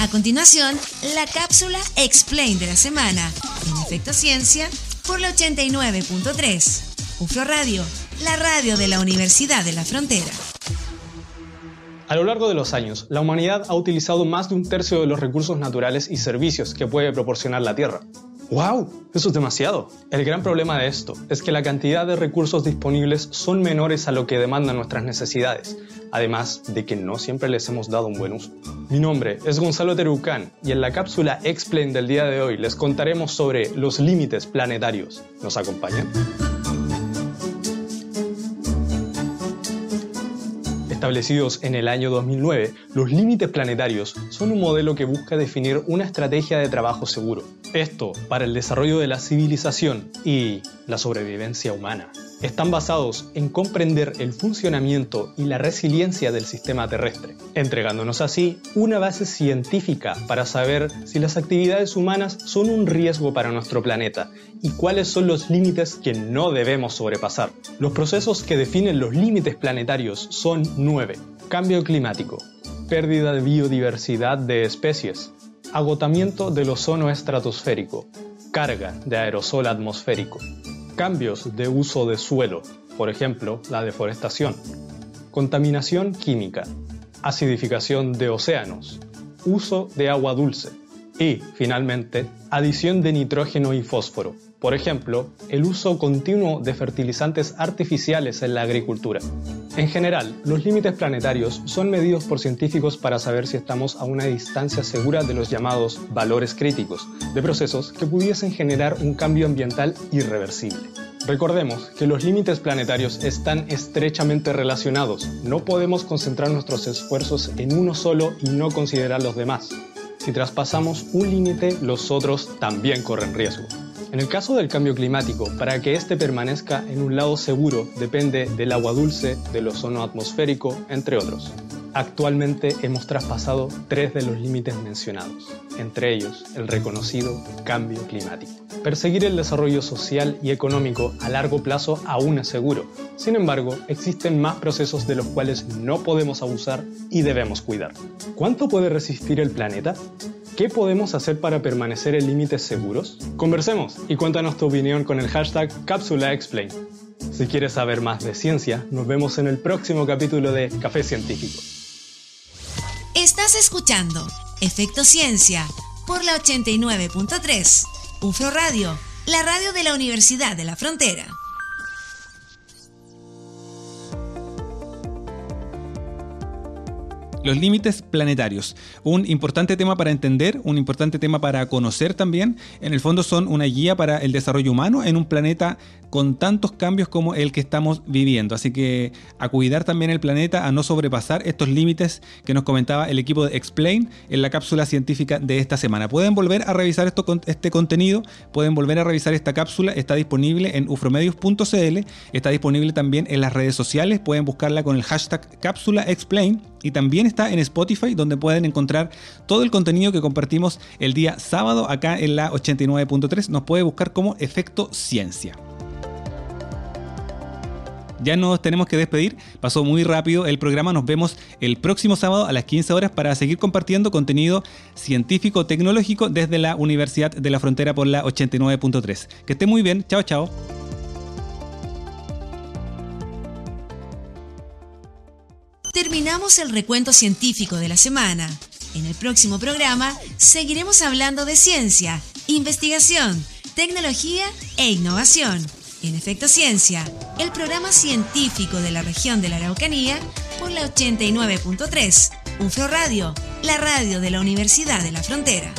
A continuación, la cápsula Explain de la semana, en efecto ciencia, por la 89.3. UFRO Radio, la radio de la Universidad de la Frontera. A lo largo de los años, la humanidad ha utilizado más de un tercio de los recursos naturales y servicios que puede proporcionar la Tierra. ¡Wow! Eso es demasiado. El gran problema de esto es que la cantidad de recursos disponibles son menores a lo que demandan nuestras necesidades, además de que no siempre les hemos dado un buen uso. Mi nombre es Gonzalo Terucán y en la cápsula Explain del día de hoy les contaremos sobre los límites planetarios. ¿Nos acompañan? establecidos en el año 2009, los límites planetarios son un modelo que busca definir una estrategia de trabajo seguro. Esto para el desarrollo de la civilización y la sobrevivencia humana están basados en comprender el funcionamiento y la resiliencia del sistema terrestre, entregándonos así una base científica para saber si las actividades humanas son un riesgo para nuestro planeta y cuáles son los límites que no debemos sobrepasar. Los procesos que definen los límites planetarios son nueve. Cambio climático, pérdida de biodiversidad de especies, agotamiento del ozono estratosférico, carga de aerosol atmosférico, cambios de uso de suelo, por ejemplo, la deforestación, contaminación química, acidificación de océanos, uso de agua dulce. Y, finalmente, adición de nitrógeno y fósforo, por ejemplo, el uso continuo de fertilizantes artificiales en la agricultura. En general, los límites planetarios son medidos por científicos para saber si estamos a una distancia segura de los llamados valores críticos, de procesos que pudiesen generar un cambio ambiental irreversible. Recordemos que los límites planetarios están estrechamente relacionados. No podemos concentrar nuestros esfuerzos en uno solo y no considerar los demás. Si traspasamos un límite, los otros también corren riesgo. En el caso del cambio climático, para que éste permanezca en un lado seguro depende del agua dulce, del ozono atmosférico, entre otros. Actualmente hemos traspasado tres de los límites mencionados, entre ellos el reconocido cambio climático. Perseguir el desarrollo social y económico a largo plazo aún es seguro. Sin embargo, existen más procesos de los cuales no podemos abusar y debemos cuidar. ¿Cuánto puede resistir el planeta? ¿Qué podemos hacer para permanecer en límites seguros? Conversemos y cuéntanos tu opinión con el hashtag CapsulaExplain. Si quieres saber más de ciencia, nos vemos en el próximo capítulo de Café Científico. Estás escuchando Efecto Ciencia por la 89.3, UFRO Radio, la radio de la Universidad de la Frontera. Los límites planetarios. Un importante tema para entender, un importante tema para conocer también. En el fondo son una guía para el desarrollo humano en un planeta con tantos cambios como el que estamos viviendo. Así que a cuidar también el planeta, a no sobrepasar estos límites que nos comentaba el equipo de Explain en la cápsula científica de esta semana. Pueden volver a revisar este contenido, pueden volver a revisar esta cápsula, está disponible en ufromedios.cl, está disponible también en las redes sociales, pueden buscarla con el hashtag cápsula explain y también está en Spotify donde pueden encontrar todo el contenido que compartimos el día sábado acá en la 89.3. Nos puede buscar como efecto ciencia. Ya nos tenemos que despedir, pasó muy rápido el programa, nos vemos el próximo sábado a las 15 horas para seguir compartiendo contenido científico tecnológico desde la Universidad de la Frontera por la 89.3. Que esté muy bien, chao chao. Terminamos el recuento científico de la semana. En el próximo programa seguiremos hablando de ciencia, investigación, tecnología e innovación. En Efecto Ciencia, el programa científico de la región de la Araucanía por la 89.3, UFRO Radio, la radio de la Universidad de la Frontera.